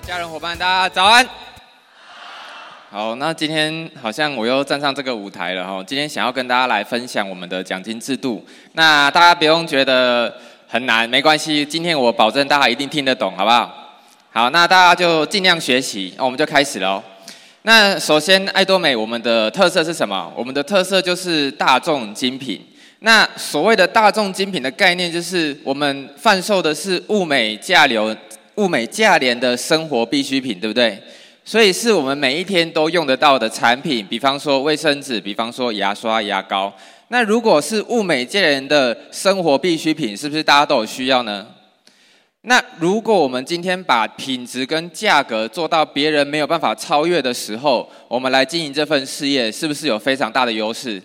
家人伙伴，大家早安。好，那今天好像我又站上这个舞台了哈。今天想要跟大家来分享我们的奖金制度。那大家不用觉得很难，没关系。今天我保证大家一定听得懂，好不好？好，那大家就尽量学习。那我们就开始喽。那首先，爱多美我们的特色是什么？我们的特色就是大众精品。那所谓的大众精品的概念，就是我们贩售的是物美价廉。物美价廉的生活必需品，对不对？所以是我们每一天都用得到的产品，比方说卫生纸，比方说牙刷、牙膏。那如果是物美价廉的生活必需品，是不是大家都有需要呢？那如果我们今天把品质跟价格做到别人没有办法超越的时候，我们来经营这份事业，是不是有非常大的优势？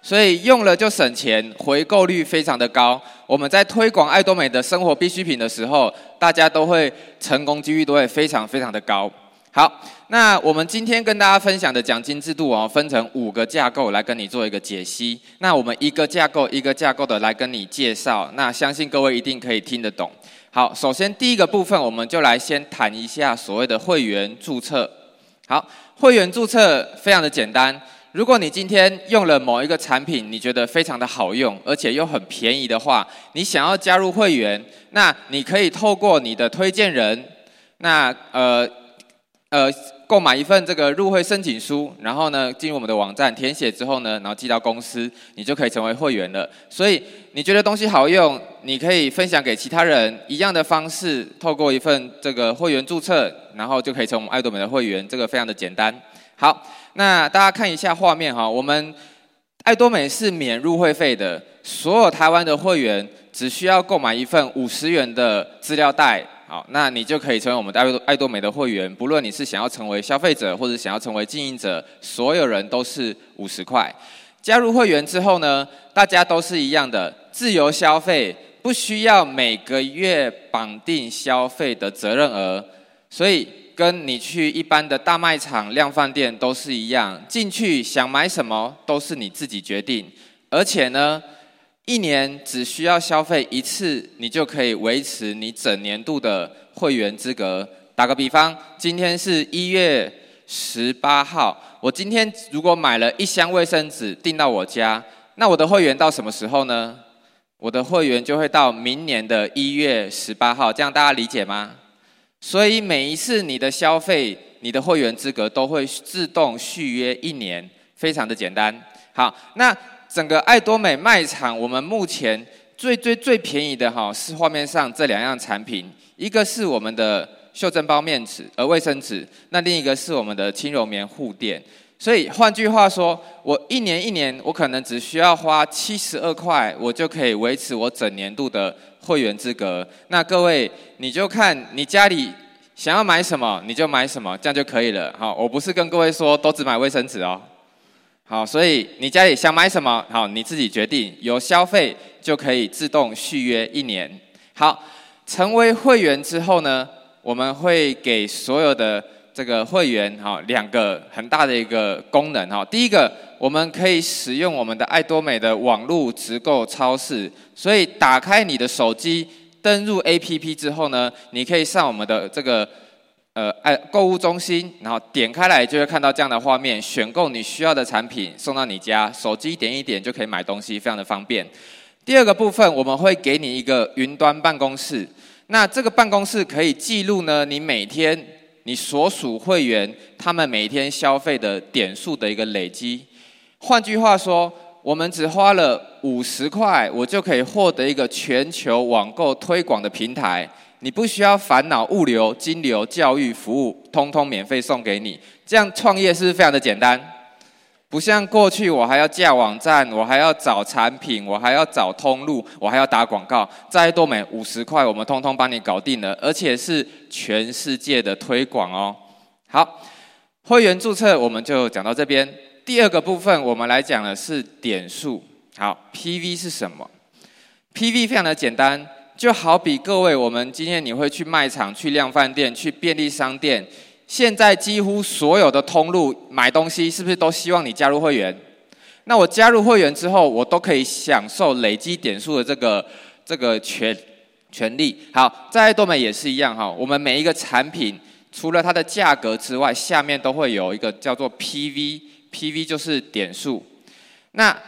所以用了就省钱，回购率非常的高。我们在推广爱多美的生活必需品的时候，大家都会成功几率都会非常非常的高。好，那我们今天跟大家分享的奖金制度哦，分成五个架构来跟你做一个解析。那我们一个架构一个架构的来跟你介绍，那相信各位一定可以听得懂。好，首先第一个部分，我们就来先谈一下所谓的会员注册。好，会员注册非常的简单。如果你今天用了某一个产品，你觉得非常的好用，而且又很便宜的话，你想要加入会员，那你可以透过你的推荐人，那呃呃购买一份这个入会申请书，然后呢进入我们的网站填写之后呢，然后寄到公司，你就可以成为会员了。所以你觉得东西好用，你可以分享给其他人，一样的方式，透过一份这个会员注册，然后就可以成为爱多美的会员，这个非常的简单。好。那大家看一下画面哈，我们爱多美是免入会费的，所有台湾的会员只需要购买一份五十元的资料袋，好，那你就可以成为我们的爱多爱多美的会员。不论你是想要成为消费者，或者想要成为经营者，所有人都是五十块。加入会员之后呢，大家都是一样的，自由消费，不需要每个月绑定消费的责任额，所以。跟你去一般的大卖场、量贩店都是一样，进去想买什么都是你自己决定，而且呢，一年只需要消费一次，你就可以维持你整年度的会员资格。打个比方，今天是一月十八号，我今天如果买了一箱卫生纸订到我家，那我的会员到什么时候呢？我的会员就会到明年的一月十八号，这样大家理解吗？所以每一次你的消费，你的会员资格都会自动续约一年，非常的简单。好，那整个爱多美卖场，我们目前最最最便宜的哈是画面上这两样产品，一个是我们的袖珍包面纸，呃卫生纸，那另一个是我们的轻柔棉护垫。所以换句话说，我一年一年，我可能只需要花七十二块，我就可以维持我整年度的会员资格。那各位，你就看你家里想要买什么，你就买什么，这样就可以了。好，我不是跟各位说都只买卫生纸哦。好，所以你家里想买什么，好，你自己决定。有消费就可以自动续约一年。好，成为会员之后呢，我们会给所有的。这个会员哈，两个很大的一个功能哈。第一个，我们可以使用我们的爱多美的网络直购超市，所以打开你的手机，登入 APP 之后呢，你可以上我们的这个呃爱购物中心，然后点开来就会看到这样的画面，选购你需要的产品送到你家，手机点一点就可以买东西，非常的方便。第二个部分，我们会给你一个云端办公室，那这个办公室可以记录呢，你每天。你所属会员他们每天消费的点数的一个累积，换句话说，我们只花了五十块，我就可以获得一个全球网购推广的平台。你不需要烦恼物流、金流、教育服务，通通免费送给你。这样创业是不是非常的简单？不像过去，我还要架网站，我还要找产品，我还要找通路，我还要打广告。再多美五十块，我们通通帮你搞定了，而且是全世界的推广哦。好，会员注册我们就讲到这边。第二个部分，我们来讲的是点数。好，PV 是什么？PV 非常的简单，就好比各位，我们今天你会去卖场、去量贩店、去便利商店。现在几乎所有的通路买东西，是不是都希望你加入会员？那我加入会员之后，我都可以享受累积点数的这个这个权权利。好，在多美也是一样哈，我们每一个产品除了它的价格之外，下面都会有一个叫做 PV，PV 就是点数。那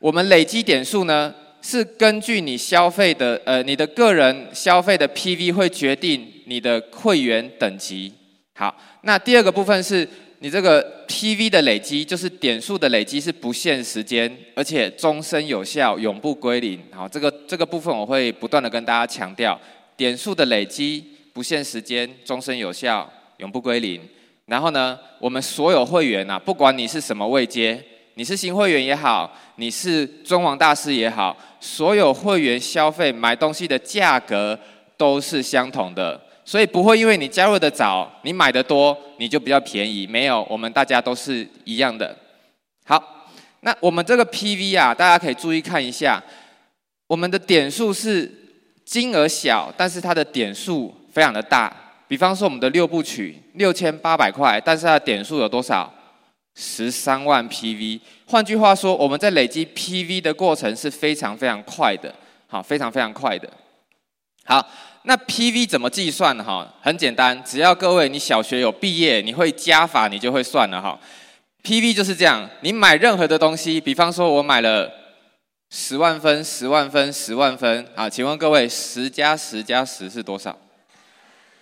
我们累积点数呢，是根据你消费的，呃，你的个人消费的 PV 会决定你的会员等级。好，那第二个部分是你这个 PV 的累积，就是点数的累积是不限时间，而且终身有效，永不归零。好，这个这个部分我会不断的跟大家强调，点数的累积不限时间，终身有效，永不归零。然后呢，我们所有会员啊，不管你是什么位阶。你是新会员也好，你是尊王大师也好，所有会员消费买东西的价格都是相同的，所以不会因为你加入的早，你买的多，你就比较便宜。没有，我们大家都是一样的。好，那我们这个 PV 啊，大家可以注意看一下，我们的点数是金额小，但是它的点数非常的大。比方说我们的六部曲六千八百块，但是它的点数有多少？十三万 PV，换句话说，我们在累积 PV 的过程是非常非常快的，好，非常非常快的。好，那 PV 怎么计算？哈，很简单，只要各位你小学有毕业，你会加法，你就会算了哈。PV 就是这样，你买任何的东西，比方说我买了十万分、十万分、十万分，啊，请问各位，十加十加十是多少？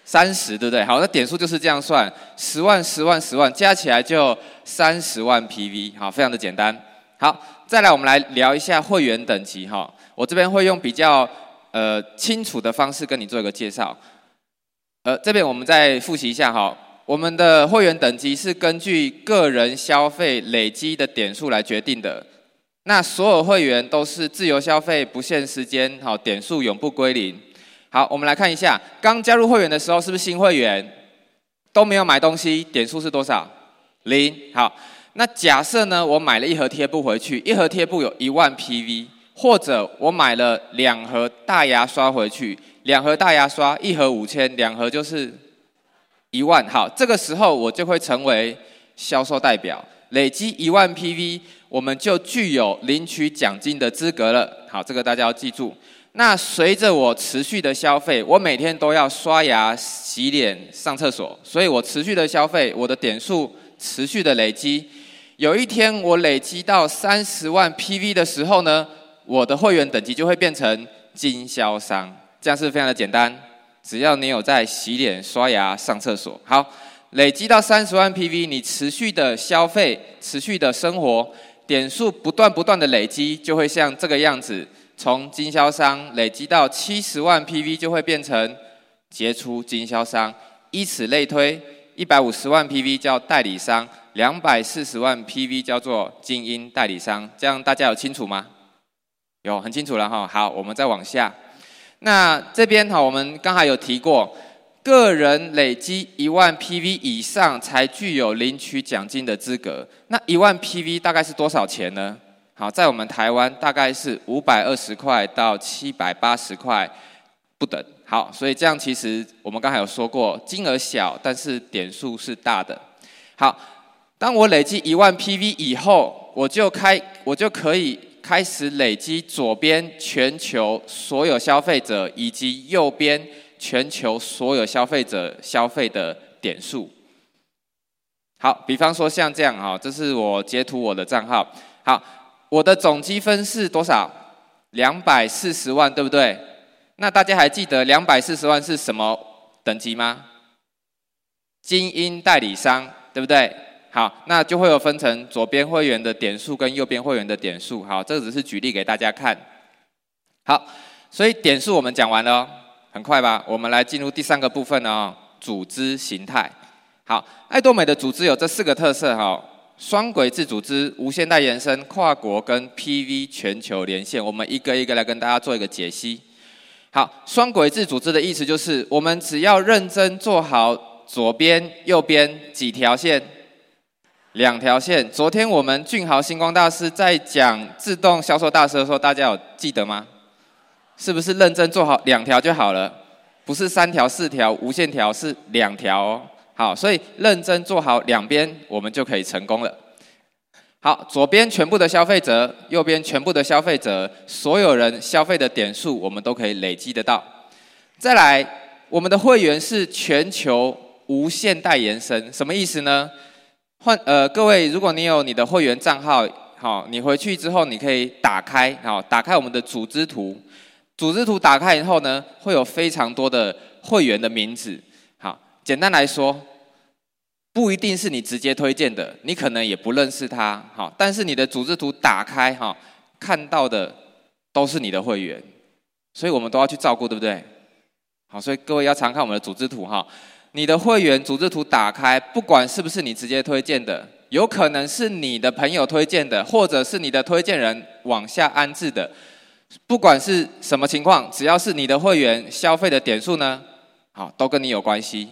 三十对不对？好，那点数就是这样算，十万、十万、十万，加起来就三十万 PV。好，非常的简单。好，再来我们来聊一下会员等级哈。我这边会用比较呃清楚的方式跟你做一个介绍。呃，这边我们再复习一下哈。我们的会员等级是根据个人消费累积的点数来决定的。那所有会员都是自由消费，不限时间，好，点数永不归零。好，我们来看一下，刚加入会员的时候是不是新会员？都没有买东西，点数是多少？零。好，那假设呢，我买了一盒贴布回去，一盒贴布有一万 PV，或者我买了两盒大牙刷回去，两盒大牙刷一盒五千，两盒就是一万。好，这个时候我就会成为销售代表，累积一万 PV，我们就具有领取奖金的资格了。好，这个大家要记住。那随着我持续的消费，我每天都要刷牙、洗脸、上厕所，所以我持续的消费，我的点数持续的累积。有一天我累积到三十万 PV 的时候呢，我的会员等级就会变成经销商，这样是非常的简单。只要你有在洗脸、刷牙、上厕所，好，累积到三十万 PV，你持续的消费、持续的生活，点数不断不断的累积，就会像这个样子。从经销商累积到七十万 PV 就会变成杰出经销商，以此类推，一百五十万 PV 叫代理商，两百四十万 PV 叫做精英代理商，这样大家有清楚吗？有，很清楚了哈。好，我们再往下。那这边哈，我们刚才有提过，个人累积一万 PV 以上才具有领取奖金的资格。那一万 PV 大概是多少钱呢？好，在我们台湾大概是五百二十块到七百八十块不等。好，所以这样其实我们刚才有说过，金额小，但是点数是大的。好，当我累积一万 PV 以后，我就开，我就可以开始累积左边全球所有消费者以及右边全球所有消费者消费的点数。好，比方说像这样哈，这是我截图我的账号。好。我的总积分是多少？两百四十万，对不对？那大家还记得两百四十万是什么等级吗？精英代理商，对不对？好，那就会有分成左边会员的点数跟右边会员的点数。好，这只是举例给大家看。好，所以点数我们讲完了，很快吧？我们来进入第三个部分哦，组织形态。好，爱多美的组织有这四个特色哈。双轨制组织、无限代延伸、跨国跟 PV 全球连线，我们一个一个来跟大家做一个解析。好，双轨制组织的意思就是，我们只要认真做好左边、右边几条线，两条线。昨天我们俊豪星光大师在讲自动销售大师的时候，大家有记得吗？是不是认真做好两条就好了？不是三条、四条、无限条，是两条哦。好，所以认真做好两边，我们就可以成功了。好，左边全部的消费者，右边全部的消费者，所有人消费的点数，我们都可以累积得到。再来，我们的会员是全球无限代延伸，什么意思呢？换呃，各位，如果你有你的会员账号，好，你回去之后你可以打开，好，打开我们的组织图，组织图打开以后呢，会有非常多的会员的名字，好，简单来说，不一定是你直接推荐的，你可能也不认识他，好，但是你的组织图打开，哈，看到的都是你的会员，所以我们都要去照顾，对不对？好，所以各位要常看我们的组织图，哈。你的会员组织图打开，不管是不是你直接推荐的，有可能是你的朋友推荐的，或者是你的推荐人往下安置的，不管是什么情况，只要是你的会员消费的点数呢，好，都跟你有关系。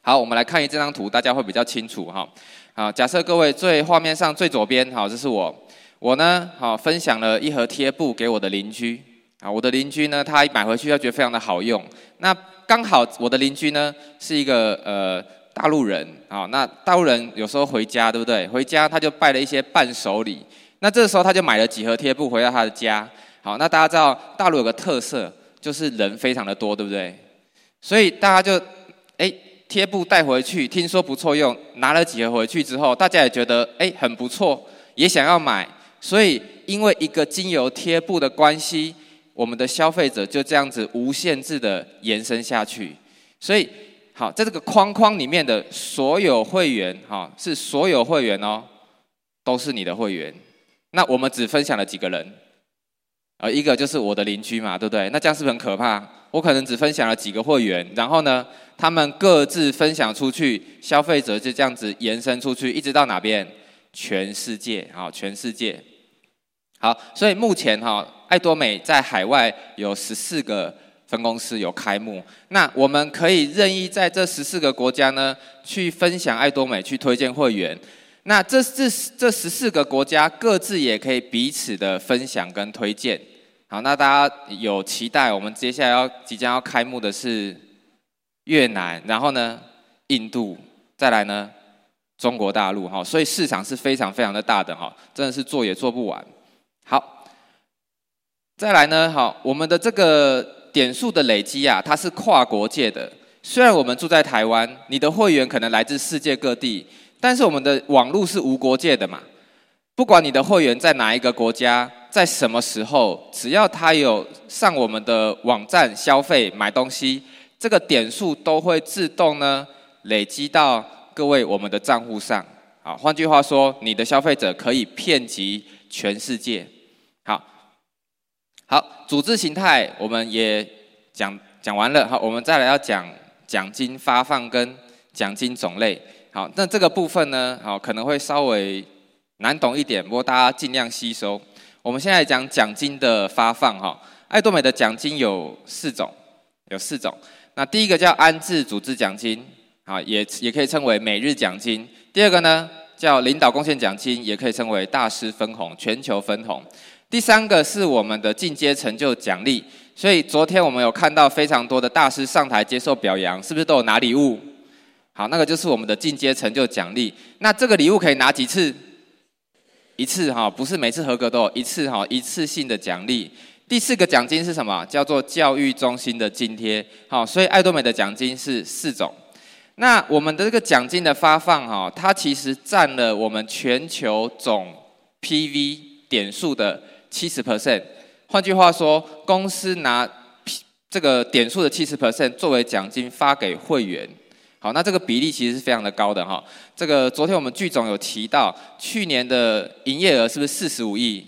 好，我们来看一这张图，大家会比较清楚哈。好，假设各位最画面上最左边，好，这是我，我呢，好，分享了一盒贴布给我的邻居，啊，我的邻居呢，他一买回去他觉得非常的好用，那。刚好我的邻居呢是一个呃大陆人啊，那大陆人有时候回家对不对？回家他就带了一些伴手礼，那这时候他就买了几盒贴布回到他的家。好，那大家知道大陆有个特色就是人非常的多，对不对？所以大家就哎贴布带回去，听说不错用，拿了几盒回去之后，大家也觉得哎很不错，也想要买，所以因为一个精油贴布的关系。我们的消费者就这样子无限制的延伸下去，所以好，在这个框框里面的所有会员，哈，是所有会员哦，都是你的会员。那我们只分享了几个人，呃，一个就是我的邻居嘛，对不对？那这样是不是很可怕？我可能只分享了几个会员，然后呢，他们各自分享出去，消费者就这样子延伸出去，一直到哪边？全世界，好，全世界。好，所以目前哈。爱多美在海外有十四个分公司有开幕，那我们可以任意在这十四个国家呢去分享爱多美，去推荐会员。那这这这十四个国家各自也可以彼此的分享跟推荐。好，那大家有期待，我们接下来要即将要开幕的是越南，然后呢印度，再来呢中国大陆哈，所以市场是非常非常的大的哈，真的是做也做不完。好。再来呢，好，我们的这个点数的累积啊，它是跨国界的。虽然我们住在台湾，你的会员可能来自世界各地，但是我们的网络是无国界的嘛。不管你的会员在哪一个国家，在什么时候，只要他有上我们的网站消费买东西，这个点数都会自动呢累积到各位我们的账户上。好，换句话说，你的消费者可以遍及全世界。好。组织形态我们也讲讲完了。好，我们再来要讲奖金发放跟奖金种类。好，那这个部分呢，好可能会稍微难懂一点，不过大家尽量吸收。我们现在讲奖金的发放。哈，爱多美的奖金有四种，有四种。那第一个叫安置组织奖金，好，也也可以称为每日奖金。第二个呢，叫领导贡献奖金，也可以称为大师分红、全球分红。第三个是我们的进阶成就奖励，所以昨天我们有看到非常多的大师上台接受表扬，是不是都有拿礼物？好，那个就是我们的进阶成就奖励。那这个礼物可以拿几次？一次哈，不是每次合格都有，一次哈，一次性的奖励。第四个奖金是什么？叫做教育中心的津贴。好，所以爱多美的奖金是四种。那我们的这个奖金的发放哈，它其实占了我们全球总 PV 点数的。七十 percent，换句话说，公司拿这个点数的七十 percent 作为奖金发给会员。好，那这个比例其实是非常的高的哈。这个昨天我们剧总有提到，去年的营业额是不是四十五亿？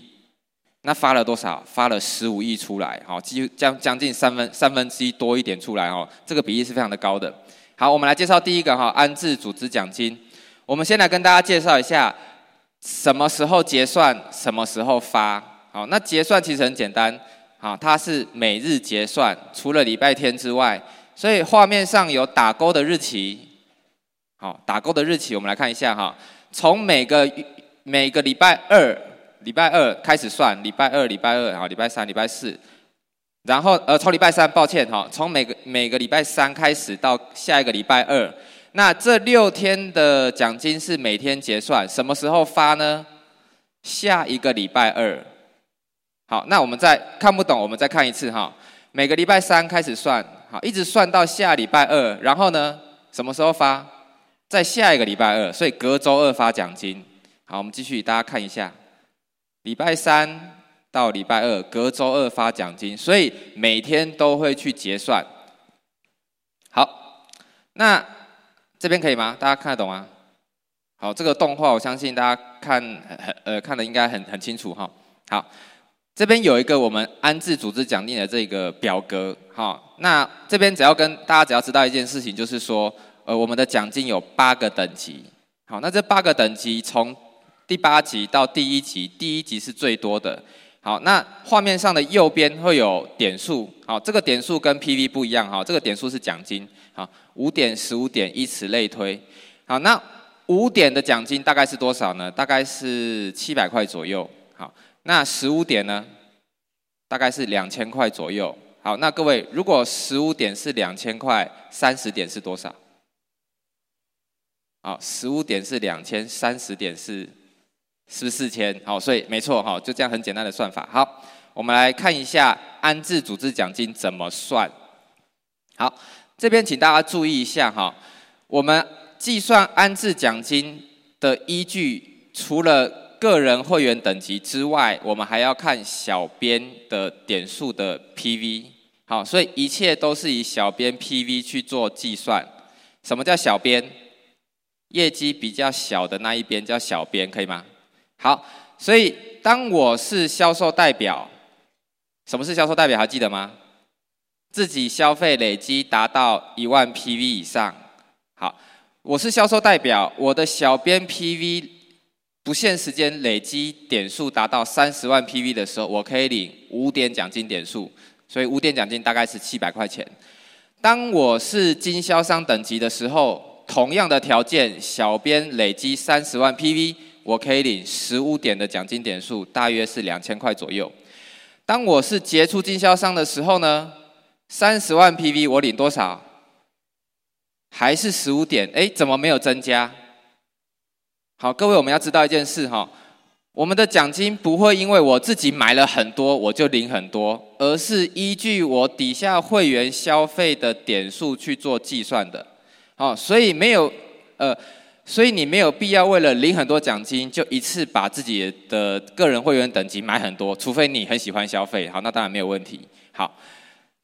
那发了多少？发了十五亿出来，好，几乎将将近三分三分之一多一点出来哦。这个比例是非常的高的。好，我们来介绍第一个哈，安置组织奖金。我们先来跟大家介绍一下，什么时候结算，什么时候发。好，那结算其实很简单，好，它是每日结算，除了礼拜天之外，所以画面上有打勾的日期，好，打勾的日期我们来看一下哈，从每个每个礼拜二，礼拜二开始算，礼拜二、礼拜二，好，礼拜三、礼拜四，然后呃，从礼拜三，抱歉哈，从每个每个礼拜三开始到下一个礼拜二，那这六天的奖金是每天结算，什么时候发呢？下一个礼拜二。好，那我们再看不懂，我们再看一次哈。每个礼拜三开始算，好，一直算到下礼拜二，然后呢，什么时候发？在下一个礼拜二，所以隔周二发奖金。好，我们继续，大家看一下，礼拜三到礼拜二，隔周二发奖金，所以每天都会去结算。好，那这边可以吗？大家看得懂吗？好，这个动画我相信大家看呃看的应该很很清楚哈。好，这边有一个我们安置组织奖励的这个表格。好，那这边只要跟大家只要知道一件事情，就是说。呃，我们的奖金有八个等级，好，那这八个等级从第八级到第一级，第一级是最多的。好，那画面上的右边会有点数，好，这个点数跟 PV 不一样，哈，这个点数是奖金，好，五点、十五点，以此类推。好，那五点的奖金大概是多少呢？大概是七百块左右。好，那十五点呢？大概是两千块左右。好，那各位，如果十五点是两千块，三十点是多少？好，十五点是两千，三十点是是不是四千？好，所以没错哈，就这样很简单的算法。好，我们来看一下安置组织奖金怎么算。好，这边请大家注意一下哈，我们计算安置奖金的依据，除了个人会员等级之外，我们还要看小编的点数的 PV。好，所以一切都是以小编 PV 去做计算。什么叫小编？业绩比较小的那一边叫小编，可以吗？好，所以当我是销售代表，什么是销售代表？还记得吗？自己消费累积达到一万 PV 以上。好，我是销售代表，我的小编 PV 不限时间累积点数达到三十万 PV 的时候，我可以领五点奖金点数，所以五点奖金大概是七百块钱。当我是经销商等级的时候，同样的条件，小编累积三十万 PV，我可以领十五点的奖金点数，大约是两千块左右。当我是杰出经销商的时候呢，三十万 PV 我领多少？还是十五点？哎，怎么没有增加？好，各位我们要知道一件事哈，我们的奖金不会因为我自己买了很多我就领很多，而是依据我底下会员消费的点数去做计算的。好，所以没有，呃，所以你没有必要为了领很多奖金，就一次把自己的个人会员等级买很多，除非你很喜欢消费。好，那当然没有问题。好，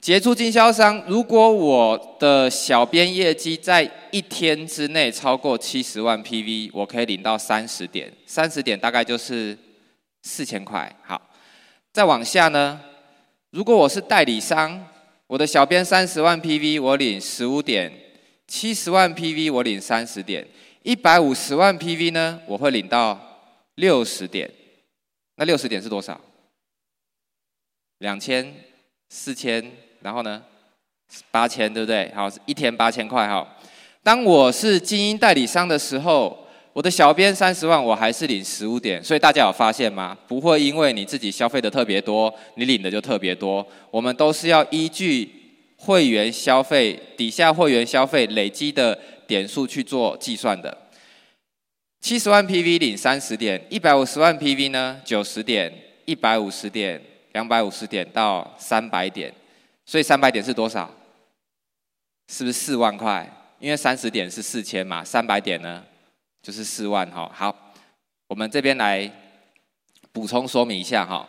杰出经销商，如果我的小编业绩在一天之内超过七十万 PV，我可以领到三十点，三十点大概就是四千块。好，再往下呢，如果我是代理商，我的小编三十万 PV，我领十五点。七十万 PV 我领三十点，一百五十万 PV 呢，我会领到六十点。那六十点是多少？两千、四千，然后呢，八千，对不对？好，一天八千块哈。当我是精英代理商的时候，我的小编三十万，我还是领十五点。所以大家有发现吗？不会因为你自己消费的特别多，你领的就特别多。我们都是要依据。会员消费底下会员消费累积的点数去做计算的，七十万 PV 领三十点，一百五十万 PV 呢九十点，一百五十点，两百五十点到三百点，所以三百点是多少？是不是四万块？因为三十点是四千嘛，三百点呢就是四万哈。好，我们这边来补充说明一下哈。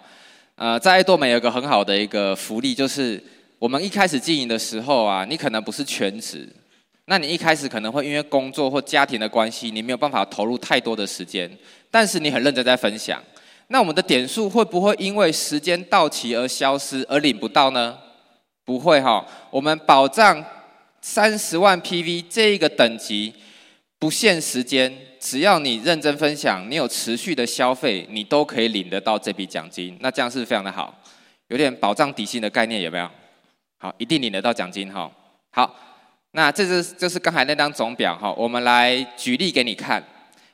呃，在爱多美有个很好的一个福利就是。我们一开始经营的时候啊，你可能不是全职，那你一开始可能会因为工作或家庭的关系，你没有办法投入太多的时间，但是你很认真在分享。那我们的点数会不会因为时间到期而消失而领不到呢？不会哈，我们保障三十万 PV 这一个等级不限时间，只要你认真分享，你有持续的消费，你都可以领得到这笔奖金。那这样是非常的好，有点保障底薪的概念，有没有？好，一定领得到奖金哈。好，那这是就是刚才那张总表哈，我们来举例给你看。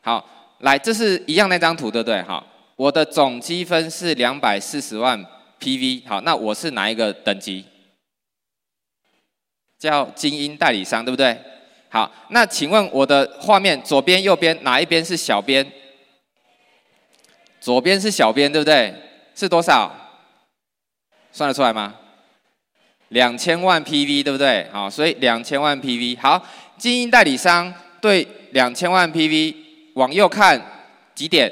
好，来，这是一样那张图对不对？哈，我的总积分是两百四十万 PV。好，那我是哪一个等级？叫精英代理商对不对？好，那请问我的画面左边、右边哪一边是小编？左边是小编对不对？是多少？算得出来吗？两千万 PV 对不对？好，所以两千万 PV 好，精英代理商对两千万 PV 往右看几点？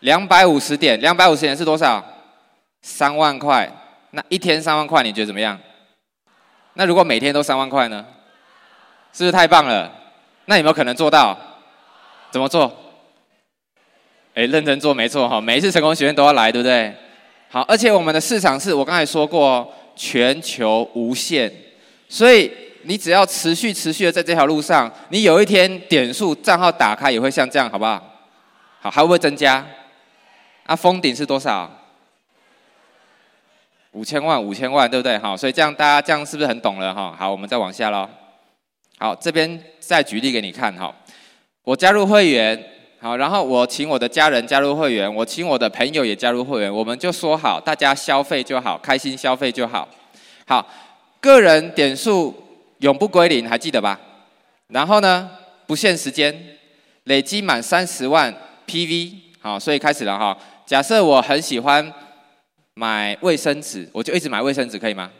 两百五十点，两百五十点是多少？三万块。那一天三万块，你觉得怎么样？那如果每天都三万块呢？是不是太棒了？那有没有可能做到？怎么做？哎，认真做没错哈，每一次成功学院都要来，对不对？好，而且我们的市场是我刚才说过，全球无限，所以你只要持续持续的在这条路上，你有一天点数账号打开也会像这样，好不好？好，还会不会增加？啊，封顶是多少？五千万，五千万，对不对？好，所以这样大家这样是不是很懂了哈？好，我们再往下喽。好，这边再举例给你看哈。我加入会员，好，然后我请我的家人加入会员，我请我的朋友也加入会员，我们就说好，大家消费就好，开心消费就好。好，个人点数永不归零，还记得吧？然后呢，不限时间，累积满三十万 PV，好，所以开始了哈。假设我很喜欢。买卫生纸，我就一直买卫生纸，可以吗？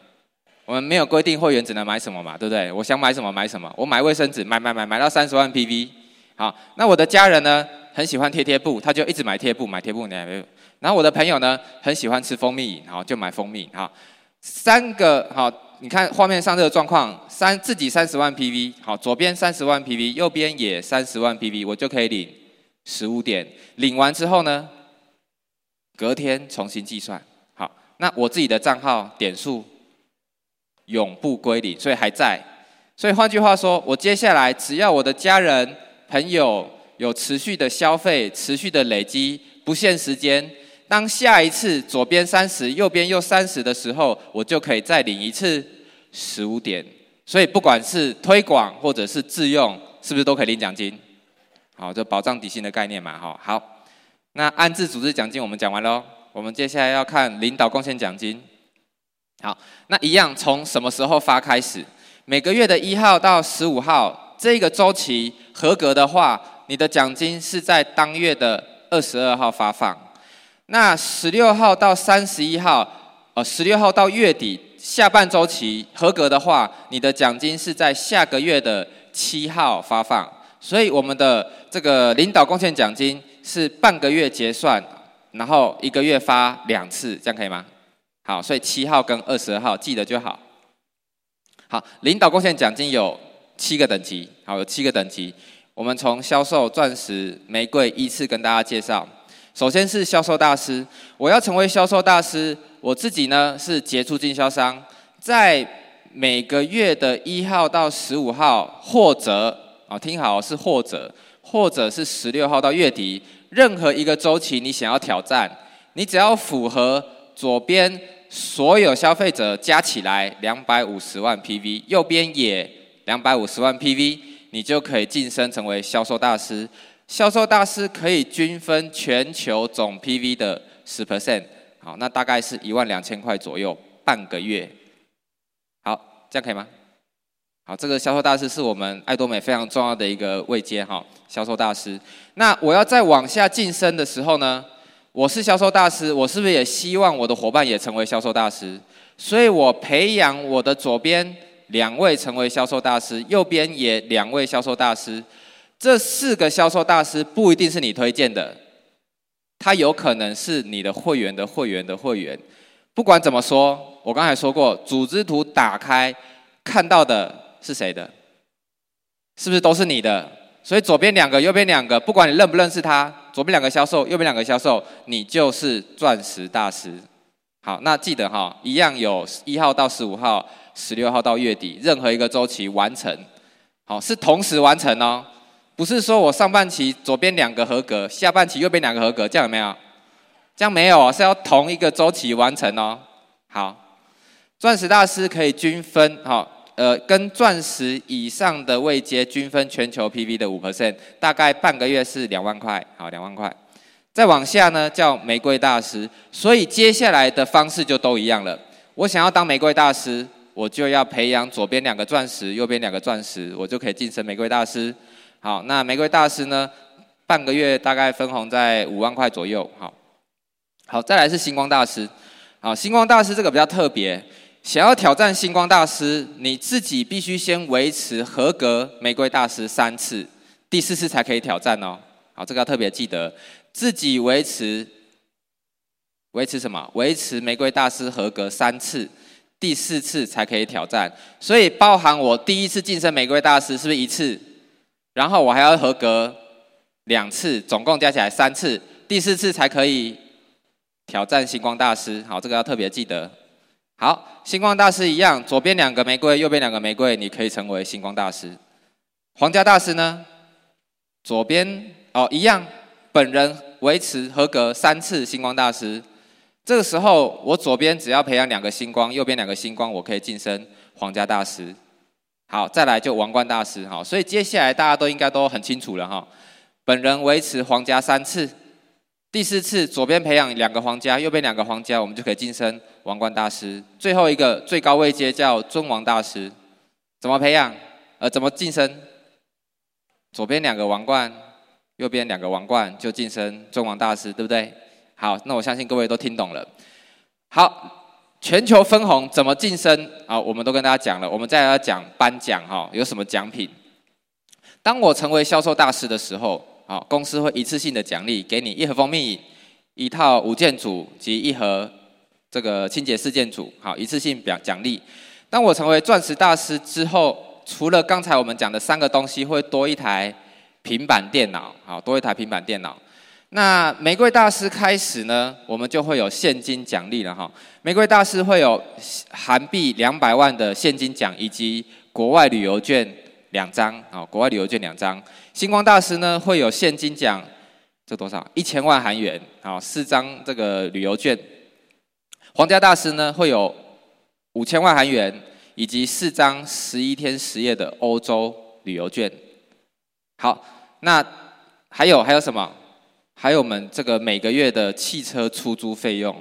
我们没有规定会员只能买什么嘛，对不对？我想买什么买什么，我买卫生纸，买买买买到三十万 PV。好，那我的家人呢，很喜欢贴贴布，他就一直买贴布，买贴布，买贴布。然后我的朋友呢，很喜欢吃蜂蜜，好，就买蜂蜜。好，三个好，你看画面上这个状况，三自己三十万 PV，好，左边三十万 PV，右边也三十万 PV，我就可以领十五点。领完之后呢，隔天重新计算。那我自己的账号点数永不归零，所以还在。所以换句话说，我接下来只要我的家人朋友有持续的消费、持续的累积，不限时间。当下一次左边三十，右边又三十的时候，我就可以再领一次十五点。所以不管是推广或者是自用，是不是都可以领奖金？好，这保障底薪的概念嘛，哈。好，那安置组织奖金我们讲完喽。我们接下来要看领导贡献奖金。好，那一样从什么时候发开始？每个月的一号到十五号这个周期合格的话，你的奖金是在当月的二十二号发放。那十六号到三十一号，呃，十六号到月底下半周期合格的话，你的奖金是在下个月的七号发放。所以我们的这个领导贡献奖金是半个月结算。然后一个月发两次，这样可以吗？好，所以七号跟二十二号记得就好。好，领导贡献奖金有七个等级，好，有七个等级。我们从销售、钻石、玫瑰依次跟大家介绍。首先是销售大师，我要成为销售大师，我自己呢是杰出经销商，在每个月的一号到十五号，或者啊，听好是或者，或者是十六号到月底。任何一个周期，你想要挑战，你只要符合左边所有消费者加起来两百五十万 PV，右边也两百五十万 PV，你就可以晋升成为销售大师。销售大师可以均分全球总 PV 的十 percent，好，那大概是一万两千块左右，半个月。好，这样可以吗？好，这个销售大师是我们爱多美非常重要的一个位阶哈，销售大师。那我要再往下晋升的时候呢，我是销售大师，我是不是也希望我的伙伴也成为销售大师？所以我培养我的左边两位成为销售大师，右边也两位销售大师。这四个销售大师不一定是你推荐的，他有可能是你的会员的会员的会员。不管怎么说，我刚才说过，组织图打开看到的。是谁的？是不是都是你的？所以左边两个，右边两个，不管你认不认识他，左边两个销售，右边两个销售，你就是钻石大师。好，那记得哈，一样有一号到十五号，十六号到月底，任何一个周期完成。好，是同时完成哦，不是说我上半期左边两个合格，下半期右边两个合格，这样有没有？这样没有，是要同一个周期完成哦。好，钻石大师可以均分，好。呃，跟钻石以上的位阶均分全球 PV 的五 percent，大概半个月是两万块，好，两万块。再往下呢，叫玫瑰大师。所以接下来的方式就都一样了。我想要当玫瑰大师，我就要培养左边两个钻石，右边两个钻石，我就可以晋升玫瑰大师。好，那玫瑰大师呢，半个月大概分红在五万块左右。好，好，再来是星光大师。好，星光大师这个比较特别。想要挑战星光大师，你自己必须先维持合格玫瑰大师三次，第四次才可以挑战哦。好，这个要特别记得，自己维持维持什么？维持玫瑰大师合格三次，第四次才可以挑战。所以包含我第一次晋升玫瑰大师是不是一次？然后我还要合格两次，总共加起来三次，第四次才可以。挑战星光大师，好，这个要特别记得。好，星光大师一样，左边两个玫瑰，右边两个玫瑰，你可以成为星光大师。皇家大师呢？左边哦一样，本人维持合格三次星光大师。这个时候，我左边只要培养两个星光，右边两个星光，我可以晋升皇家大师。好，再来就王冠大师哈。所以接下来大家都应该都很清楚了哈。本人维持皇家三次。第四次，左边培养两个皇家，右边两个皇家，我们就可以晋升王冠大师。最后一个最高位阶叫尊王大师，怎么培养？呃，怎么晋升？左边两个王冠，右边两个王冠，就晋升尊王大师，对不对？好，那我相信各位都听懂了。好，全球分红怎么晋升？啊，我们都跟大家讲了。我们再来讲颁奖哈，有什么奖品？当我成为销售大师的时候。好，公司会一次性的奖励给你一盒蜂蜜，一套五件组及一盒这个清洁四件组。好，一次性表奖励。当我成为钻石大师之后，除了刚才我们讲的三个东西，会多一台平板电脑。好，多一台平板电脑。那玫瑰大师开始呢，我们就会有现金奖励了哈。玫瑰大师会有韩币两百万的现金奖，以及国外旅游券。两张啊，国外旅游券两张。星光大师呢，会有现金奖，这多少？一千万韩元啊，四张这个旅游券。皇家大师呢，会有五千万韩元，以及四张十一天十夜的欧洲旅游券。好，那还有还有什么？还有我们这个每个月的汽车出租费用，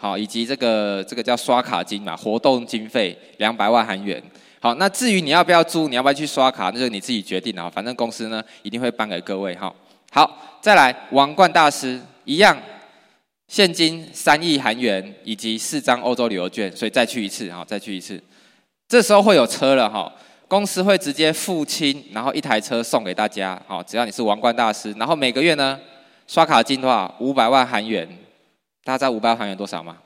好，以及这个这个叫刷卡金嘛，活动经费两百万韩元。好，那至于你要不要租，你要不要去刷卡，那就你自己决定的。反正公司呢一定会颁给各位。哈，好，再来王冠大师一样，现金三亿韩元以及四张欧洲旅游券，所以再去一次，哈，再去一次。这时候会有车了，哈，公司会直接付清，然后一台车送给大家，好，只要你是王冠大师，然后每个月呢刷卡金的话五百万韩元，大家知道五百万韩元多少吗？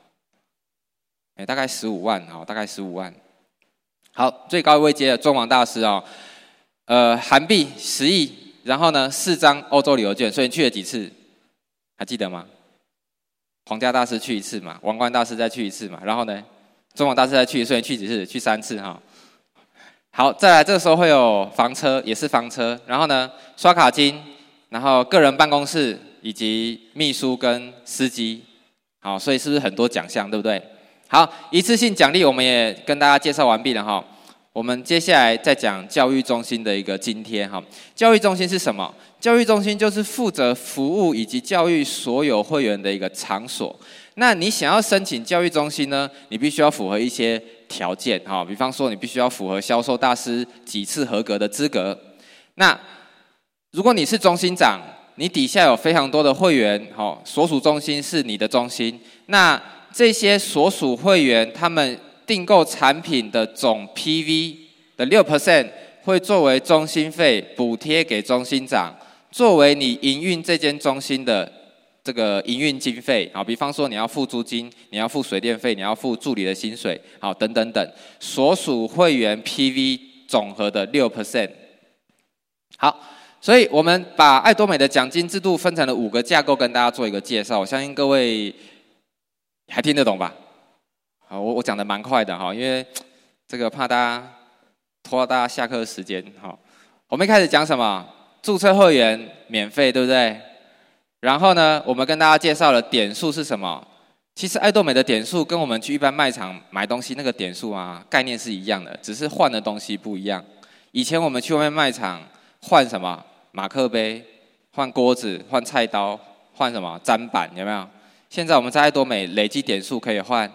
哎，大概十五万，哦，大概十五万。好，最高位阶的中王大师哦，呃，韩币十亿，然后呢，四张欧洲旅游券，所以你去了几次？还记得吗？皇家大师去一次嘛，王冠大师再去一次嘛，然后呢，中王大师再去，所以去几次？去三次哈。好，再来，这个时候会有房车，也是房车，然后呢，刷卡金，然后个人办公室以及秘书跟司机，好，所以是不是很多奖项，对不对？好，一次性奖励我们也跟大家介绍完毕了哈。我们接下来再讲教育中心的一个津贴哈。教育中心是什么？教育中心就是负责服务以及教育所有会员的一个场所。那你想要申请教育中心呢？你必须要符合一些条件哈。比方说，你必须要符合销售大师几次合格的资格。那如果你是中心长，你底下有非常多的会员，好，所属中心是你的中心，那这些所属会员，他们订购产品的总 PV 的六 percent 会作为中心费补贴给中心长，作为你营运这间中心的这个营运经费啊，比方说你要付租金，你要付水电费，你要付助理的薪水，好，等等等，所属会员 PV 总和的六 percent。好，所以我们把爱多美的奖金制度分成了五个架构，跟大家做一个介绍，我相信各位。还听得懂吧？好，我我讲的蛮快的哈，因为这个怕大家拖大家下课时间。好，我们一开始讲什么？注册会员免费，对不对？然后呢，我们跟大家介绍了点数是什么？其实爱多美的点数跟我们去一般卖场买东西那个点数啊，概念是一样的，只是换的东西不一样。以前我们去外面卖场换什么？马克杯，换锅子，换菜刀，换什么？砧板，有没有？现在我们在爱多美累积点数可以换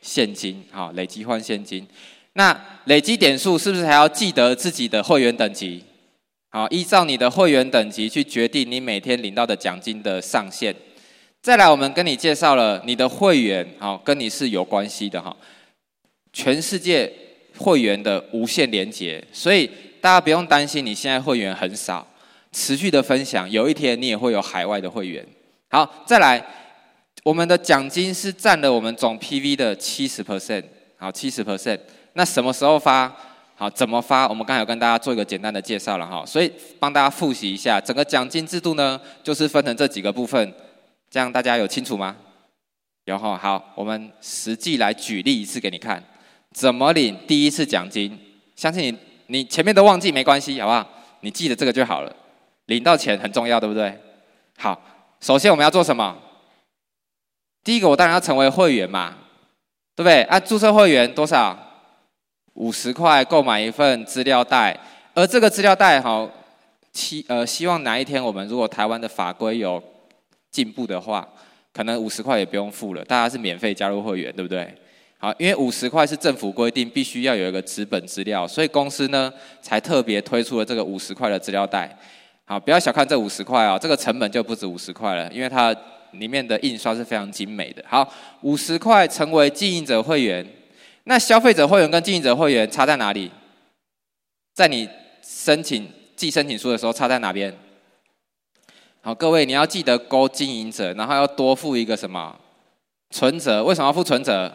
现金，好，累积换现金。那累积点数是不是还要记得自己的会员等级？好，依照你的会员等级去决定你每天领到的奖金的上限。再来，我们跟你介绍了你的会员，好，跟你是有关系的哈。全世界会员的无限连结，所以大家不用担心你现在会员很少，持续的分享，有一天你也会有海外的会员。好，再来，我们的奖金是占了我们总 PV 的七十 percent，好，七十 percent。那什么时候发？好，怎么发？我们刚才有跟大家做一个简单的介绍了哈，所以帮大家复习一下，整个奖金制度呢，就是分成这几个部分，这样大家有清楚吗？有哈，好，我们实际来举例一次给你看，怎么领第一次奖金？相信你，你前面都忘记没关系，好不好？你记得这个就好了，领到钱很重要，对不对？好，首先我们要做什么？第一个，我当然要成为会员嘛，对不对？啊，注册会员多少？五十块购买一份资料袋，而这个资料袋好，期呃希望哪一天我们如果台湾的法规有进步的话，可能五十块也不用付了，大家是免费加入会员，对不对？好，因为五十块是政府规定必须要有一个纸本资料，所以公司呢才特别推出了这个五十块的资料袋。好，不要小看这五十块啊，这个成本就不止五十块了，因为它里面的印刷是非常精美的。好，五十块成为经营者会员。那消费者会员跟经营者会员差在哪里？在你申请寄申请书的时候差在哪边？好，各位你要记得勾经营者，然后要多付一个什么存折？为什么要付存折？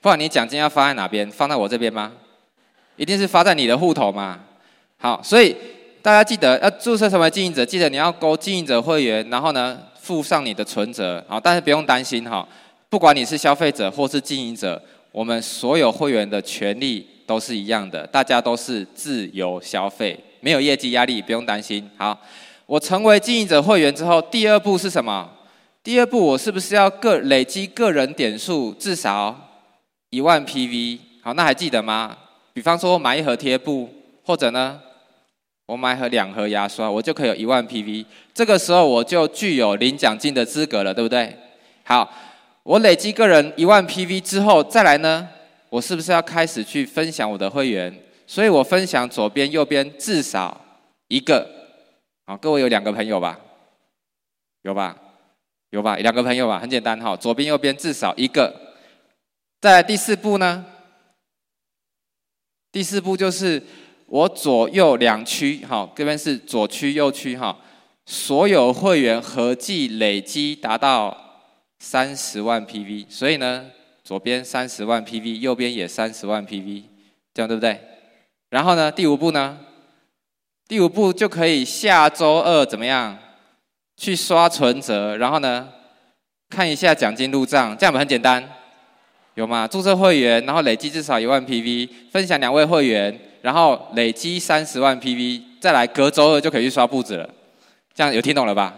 不然你奖金要发在哪边？放在我这边吗？一定是发在你的户头嘛。好，所以大家记得要注册成为经营者，记得你要勾经营者会员，然后呢附上你的存折。好，但是不用担心哈，不管你是消费者或是经营者。我们所有会员的权利都是一样的，大家都是自由消费，没有业绩压力，不用担心。好，我成为经营者会员之后，第二步是什么？第二步我是不是要个累积个人点数至少一万 PV？好，那还记得吗？比方说买一盒贴布，或者呢，我买盒两盒牙刷，我就可以有一万 PV。这个时候我就具有领奖金的资格了，对不对？好。我累积个人一万 PV 之后，再来呢，我是不是要开始去分享我的会员？所以我分享左边、右边至少一个。好，各位有两个朋友吧？有吧？有吧？两个朋友吧？很简单哈，左边、右边至少一个。再来第四步呢？第四步就是我左右两区，好，这边是左区、右区哈，所有会员合计累积达到。三十万 PV，所以呢，左边三十万 PV，右边也三十万 PV，这样对不对？然后呢，第五步呢？第五步就可以下周二怎么样？去刷存折，然后呢，看一下奖金入账，这样不很简单？有吗？注册会员，然后累积至少一万 PV，分享两位会员，然后累积三十万 PV，再来隔周二就可以去刷簿子了。这样有听懂了吧？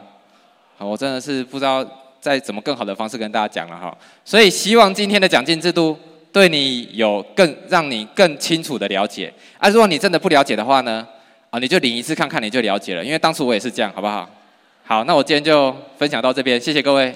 好，我真的是不知道。再怎么更好的方式跟大家讲了哈，所以希望今天的奖金制度对你有更让你更清楚的了解。啊，如果你真的不了解的话呢，啊，你就领一次看看你就了解了，因为当初我也是这样，好不好？好，那我今天就分享到这边，谢谢各位。